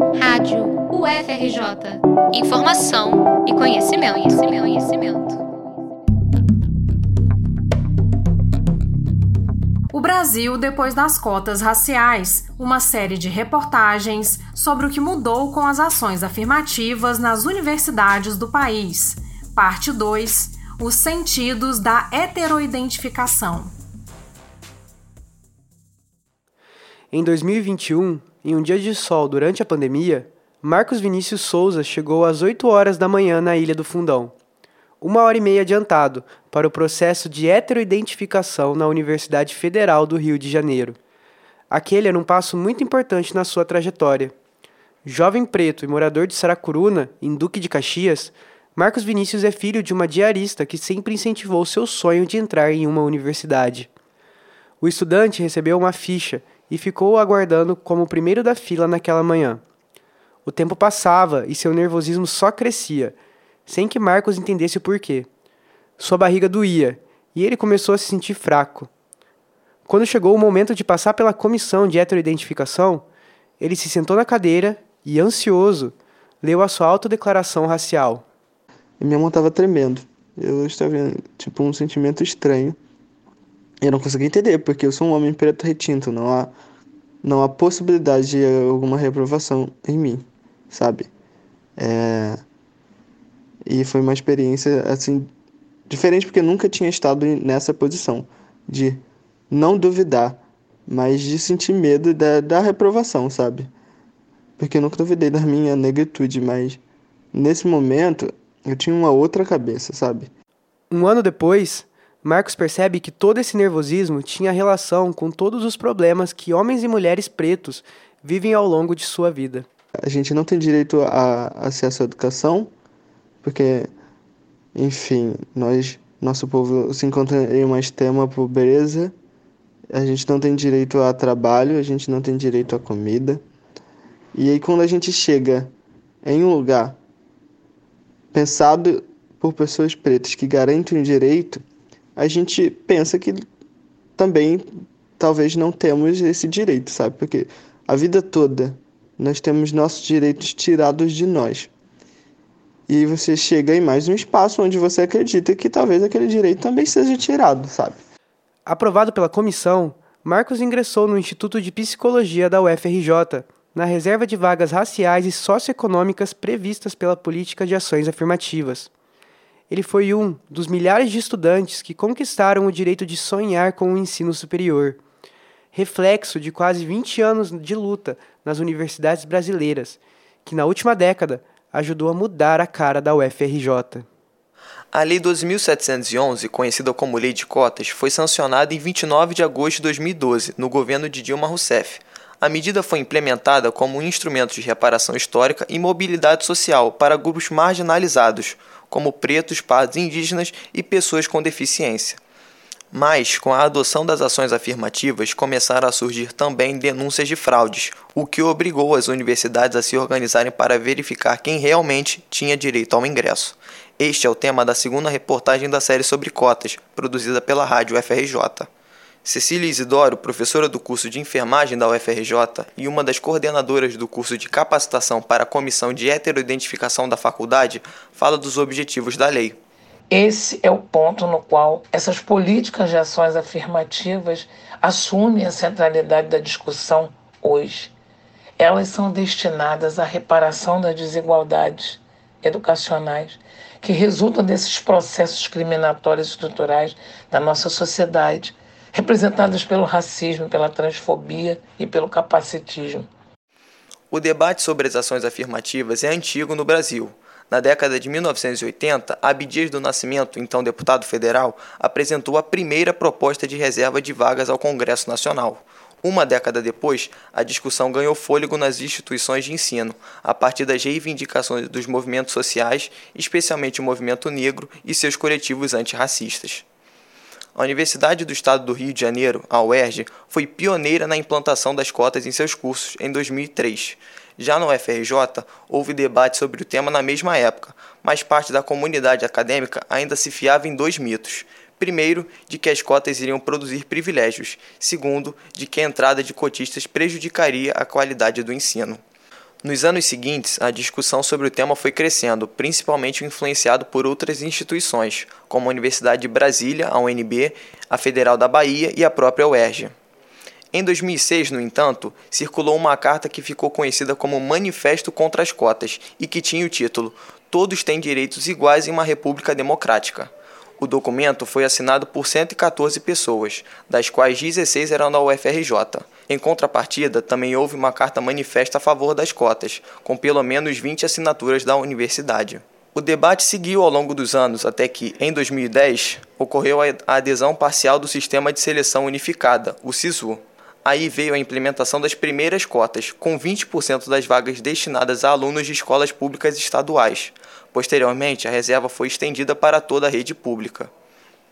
Rádio UFRJ. Informação e conhecimento, conhecimento, conhecimento. O Brasil depois das cotas raciais, uma série de reportagens sobre o que mudou com as ações afirmativas nas universidades do país. Parte 2: Os sentidos da heteroidentificação. Em 2021, em um dia de sol durante a pandemia, Marcos Vinícius Souza chegou às 8 horas da manhã na Ilha do Fundão. Uma hora e meia adiantado para o processo de heteroidentificação na Universidade Federal do Rio de Janeiro. Aquele era um passo muito importante na sua trajetória. Jovem preto e morador de Saracuruna, em Duque de Caxias, Marcos Vinícius é filho de uma diarista que sempre incentivou seu sonho de entrar em uma universidade. O estudante recebeu uma ficha e ficou aguardando como o primeiro da fila naquela manhã. O tempo passava e seu nervosismo só crescia, sem que Marcos entendesse o porquê. Sua barriga doía e ele começou a se sentir fraco. Quando chegou o momento de passar pela comissão de heteroidentificação, ele se sentou na cadeira e, ansioso, leu a sua autodeclaração racial. Minha mão estava tremendo. Eu estava tipo um sentimento estranho eu não consegui entender, porque eu sou um homem preto retinto, não há, não há possibilidade de alguma reprovação em mim, sabe? É... E foi uma experiência, assim, diferente, porque eu nunca tinha estado nessa posição, de não duvidar, mas de sentir medo da, da reprovação, sabe? Porque eu nunca duvidei da minha negritude, mas nesse momento eu tinha uma outra cabeça, sabe? Um ano depois, Marcos percebe que todo esse nervosismo tinha relação com todos os problemas que homens e mulheres pretos vivem ao longo de sua vida. A gente não tem direito a acesso à educação, porque, enfim, nós, nosso povo se encontra em uma extrema pobreza, a gente não tem direito a trabalho, a gente não tem direito a comida. E aí, quando a gente chega em um lugar pensado por pessoas pretas que garantem o direito, a gente pensa que também talvez não temos esse direito, sabe? Porque a vida toda nós temos nossos direitos tirados de nós. E você chega em mais um espaço onde você acredita que talvez aquele direito também seja tirado, sabe? Aprovado pela comissão, Marcos ingressou no Instituto de Psicologia da UFRJ, na reserva de vagas raciais e socioeconômicas previstas pela Política de Ações Afirmativas. Ele foi um dos milhares de estudantes que conquistaram o direito de sonhar com o ensino superior, reflexo de quase 20 anos de luta nas universidades brasileiras, que na última década ajudou a mudar a cara da UFRJ. A Lei 12.711, conhecida como Lei de Cotas, foi sancionada em 29 de agosto de 2012, no governo de Dilma Rousseff. A medida foi implementada como um instrumento de reparação histórica e mobilidade social para grupos marginalizados, como pretos, pardos indígenas e pessoas com deficiência. Mas, com a adoção das ações afirmativas, começaram a surgir também denúncias de fraudes, o que obrigou as universidades a se organizarem para verificar quem realmente tinha direito ao ingresso. Este é o tema da segunda reportagem da série sobre cotas, produzida pela Rádio FRJ. Cecília Isidoro, professora do curso de enfermagem da UFRJ e uma das coordenadoras do curso de capacitação para a comissão de heteroidentificação da faculdade, fala dos objetivos da lei. Esse é o ponto no qual essas políticas de ações afirmativas assumem a centralidade da discussão hoje. Elas são destinadas à reparação das desigualdades educacionais que resultam desses processos discriminatórios estruturais da nossa sociedade representadas pelo racismo, pela transfobia e pelo capacitismo. O debate sobre as ações afirmativas é antigo no Brasil. Na década de 1980, Abdias do Nascimento, então deputado federal, apresentou a primeira proposta de reserva de vagas ao Congresso Nacional. Uma década depois, a discussão ganhou fôlego nas instituições de ensino, a partir das reivindicações dos movimentos sociais, especialmente o movimento negro e seus coletivos antirracistas. A Universidade do Estado do Rio de Janeiro, a UERJ, foi pioneira na implantação das cotas em seus cursos em 2003. Já no UFRJ, houve debate sobre o tema na mesma época, mas parte da comunidade acadêmica ainda se fiava em dois mitos. Primeiro, de que as cotas iriam produzir privilégios. Segundo, de que a entrada de cotistas prejudicaria a qualidade do ensino. Nos anos seguintes, a discussão sobre o tema foi crescendo, principalmente influenciado por outras instituições, como a Universidade de Brasília, a UNB, a Federal da Bahia e a própria UERJ. Em 2006, no entanto, circulou uma carta que ficou conhecida como Manifesto contra as Cotas e que tinha o título Todos têm direitos iguais em uma república democrática. O documento foi assinado por 114 pessoas, das quais 16 eram da UFRJ. Em contrapartida, também houve uma carta manifesta a favor das cotas, com pelo menos 20 assinaturas da universidade. O debate seguiu ao longo dos anos até que, em 2010, ocorreu a adesão parcial do Sistema de Seleção Unificada, o SISU. Aí veio a implementação das primeiras cotas, com 20% das vagas destinadas a alunos de escolas públicas estaduais. Posteriormente, a reserva foi estendida para toda a rede pública.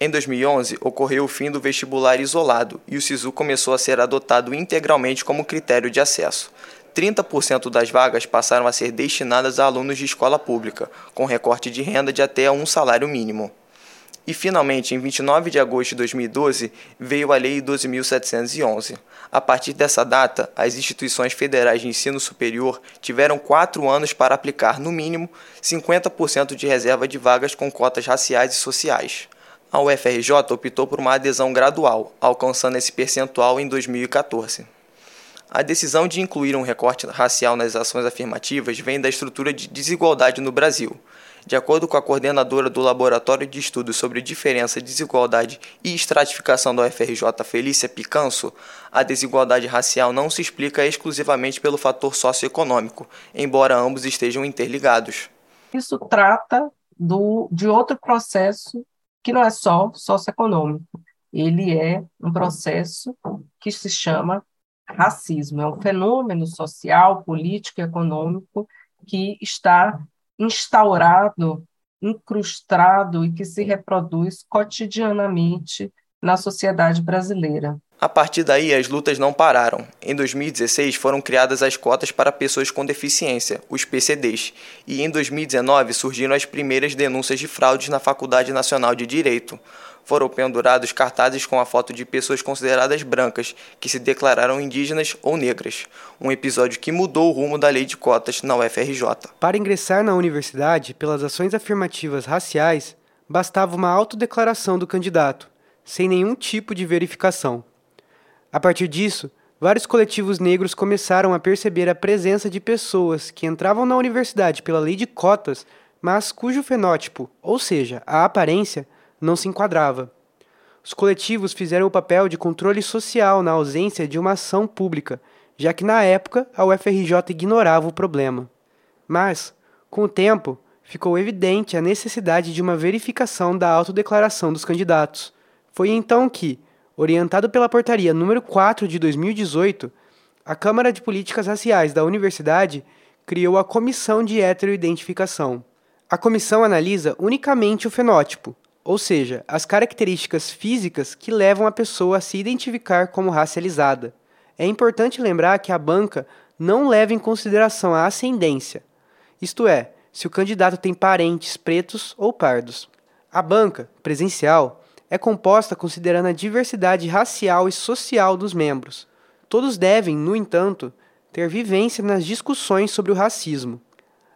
Em 2011, ocorreu o fim do vestibular isolado e o SISU começou a ser adotado integralmente como critério de acesso. 30% das vagas passaram a ser destinadas a alunos de escola pública, com recorte de renda de até um salário mínimo. E finalmente, em 29 de agosto de 2012, veio a Lei 12.711. A partir dessa data, as instituições federais de ensino superior tiveram quatro anos para aplicar, no mínimo, 50% de reserva de vagas com cotas raciais e sociais. A UFRJ optou por uma adesão gradual, alcançando esse percentual em 2014. A decisão de incluir um recorte racial nas ações afirmativas vem da estrutura de desigualdade no Brasil. De acordo com a coordenadora do Laboratório de Estudos sobre Diferença, Desigualdade e Estratificação da UFRJ, Felícia Picanso, a desigualdade racial não se explica exclusivamente pelo fator socioeconômico, embora ambos estejam interligados. Isso trata do, de outro processo que não é só socioeconômico, ele é um processo que se chama racismo. É um fenômeno social, político e econômico que está instaurado, incrustado e que se reproduz cotidianamente na sociedade brasileira. A partir daí, as lutas não pararam. Em 2016, foram criadas as cotas para pessoas com deficiência, os PCDs, e em 2019 surgiram as primeiras denúncias de fraudes na Faculdade Nacional de Direito foram pendurados cartazes com a foto de pessoas consideradas brancas que se declararam indígenas ou negras, um episódio que mudou o rumo da lei de cotas na UFRJ. Para ingressar na universidade pelas ações afirmativas raciais, bastava uma autodeclaração do candidato, sem nenhum tipo de verificação. A partir disso, vários coletivos negros começaram a perceber a presença de pessoas que entravam na universidade pela lei de cotas, mas cujo fenótipo, ou seja, a aparência, não se enquadrava. Os coletivos fizeram o papel de controle social na ausência de uma ação pública, já que na época a UFRJ ignorava o problema. Mas, com o tempo, ficou evidente a necessidade de uma verificação da autodeclaração dos candidatos. Foi então que, orientado pela portaria número 4 de 2018, a Câmara de Políticas Raciais da Universidade criou a Comissão de Heteroidentificação. A comissão analisa unicamente o fenótipo, ou seja, as características físicas que levam a pessoa a se identificar como racializada. É importante lembrar que a banca não leva em consideração a ascendência, isto é, se o candidato tem parentes pretos ou pardos. A banca presencial é composta considerando a diversidade racial e social dos membros. Todos devem, no entanto, ter vivência nas discussões sobre o racismo.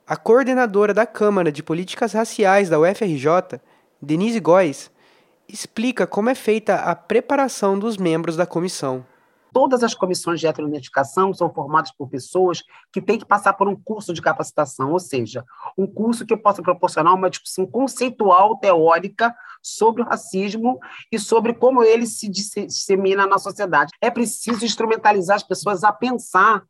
A coordenadora da Câmara de Políticas Raciais da UFRJ Denise Góes explica como é feita a preparação dos membros da comissão. Todas as comissões de heteroidentificação são formadas por pessoas que têm que passar por um curso de capacitação, ou seja, um curso que possa proporcionar uma discussão conceitual, teórica, sobre o racismo e sobre como ele se dissemina na sociedade. É preciso instrumentalizar as pessoas a pensar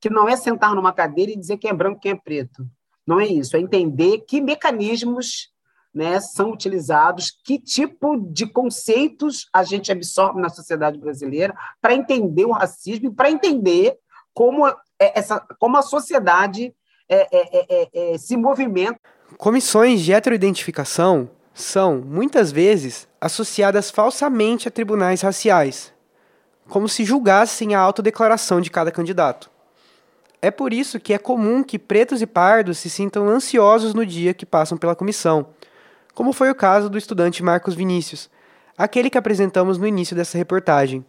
que não é sentar numa cadeira e dizer quem é branco quem é preto. Não é isso, é entender que mecanismos né, são utilizados, que tipo de conceitos a gente absorve na sociedade brasileira para entender o racismo e para entender como, é essa, como a sociedade é, é, é, é, se movimenta. Comissões de heteroidentificação são, muitas vezes, associadas falsamente a tribunais raciais, como se julgassem a autodeclaração de cada candidato. É por isso que é comum que pretos e pardos se sintam ansiosos no dia que passam pela comissão, como foi o caso do estudante Marcos Vinícius, aquele que apresentamos no início dessa reportagem.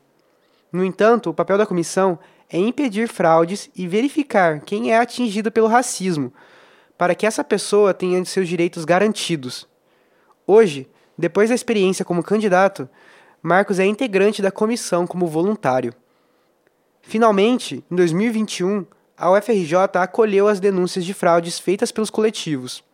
No entanto, o papel da comissão é impedir fraudes e verificar quem é atingido pelo racismo, para que essa pessoa tenha seus direitos garantidos. Hoje, depois da experiência como candidato, Marcos é integrante da comissão como voluntário. Finalmente, em 2021, a UFRJ acolheu as denúncias de fraudes feitas pelos coletivos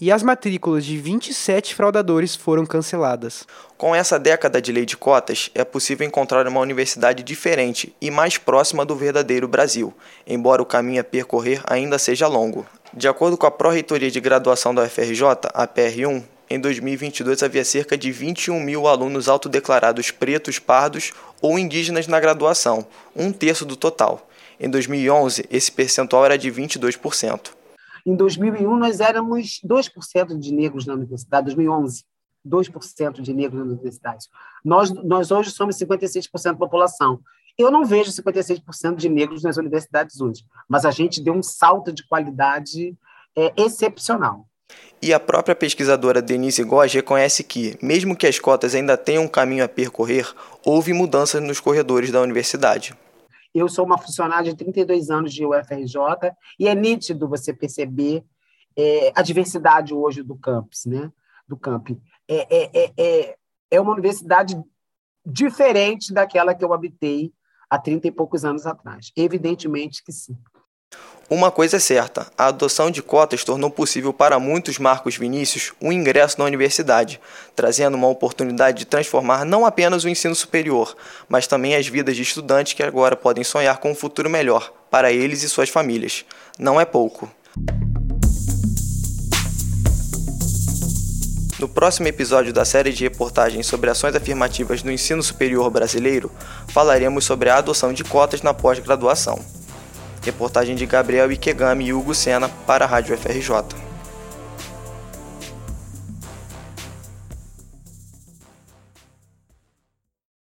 e as matrículas de 27 fraudadores foram canceladas. Com essa década de lei de cotas, é possível encontrar uma universidade diferente e mais próxima do verdadeiro Brasil, embora o caminho a percorrer ainda seja longo. De acordo com a Pró-Reitoria de Graduação da UFRJ, a PR1, em 2022 havia cerca de 21 mil alunos autodeclarados pretos, pardos ou indígenas na graduação, um terço do total. Em 2011, esse percentual era de 22%. Em 2001, nós éramos 2% de negros na universidade, 2011, 2% de negros na universidade. Nós, nós hoje somos 56% da população. Eu não vejo 56% de negros nas universidades hoje, mas a gente deu um salto de qualidade é, excepcional. E a própria pesquisadora Denise Góes reconhece que, mesmo que as cotas ainda tenham um caminho a percorrer, houve mudanças nos corredores da universidade. Eu sou uma funcionária de 32 anos de UFRJ e é nítido você perceber é, a diversidade hoje do campus, né? Do camp. É, é, é, é, é uma universidade diferente daquela que eu habitei há 30 e poucos anos atrás. Evidentemente que sim. Uma coisa é certa: a adoção de cotas tornou possível para muitos Marcos Vinícius um ingresso na universidade, trazendo uma oportunidade de transformar não apenas o ensino superior, mas também as vidas de estudantes que agora podem sonhar com um futuro melhor para eles e suas famílias. Não é pouco. No próximo episódio da série de reportagens sobre ações afirmativas no ensino superior brasileiro, falaremos sobre a adoção de cotas na pós-graduação. Reportagem de Gabriel Ikegami e Hugo Sena para a Rádio FRJ.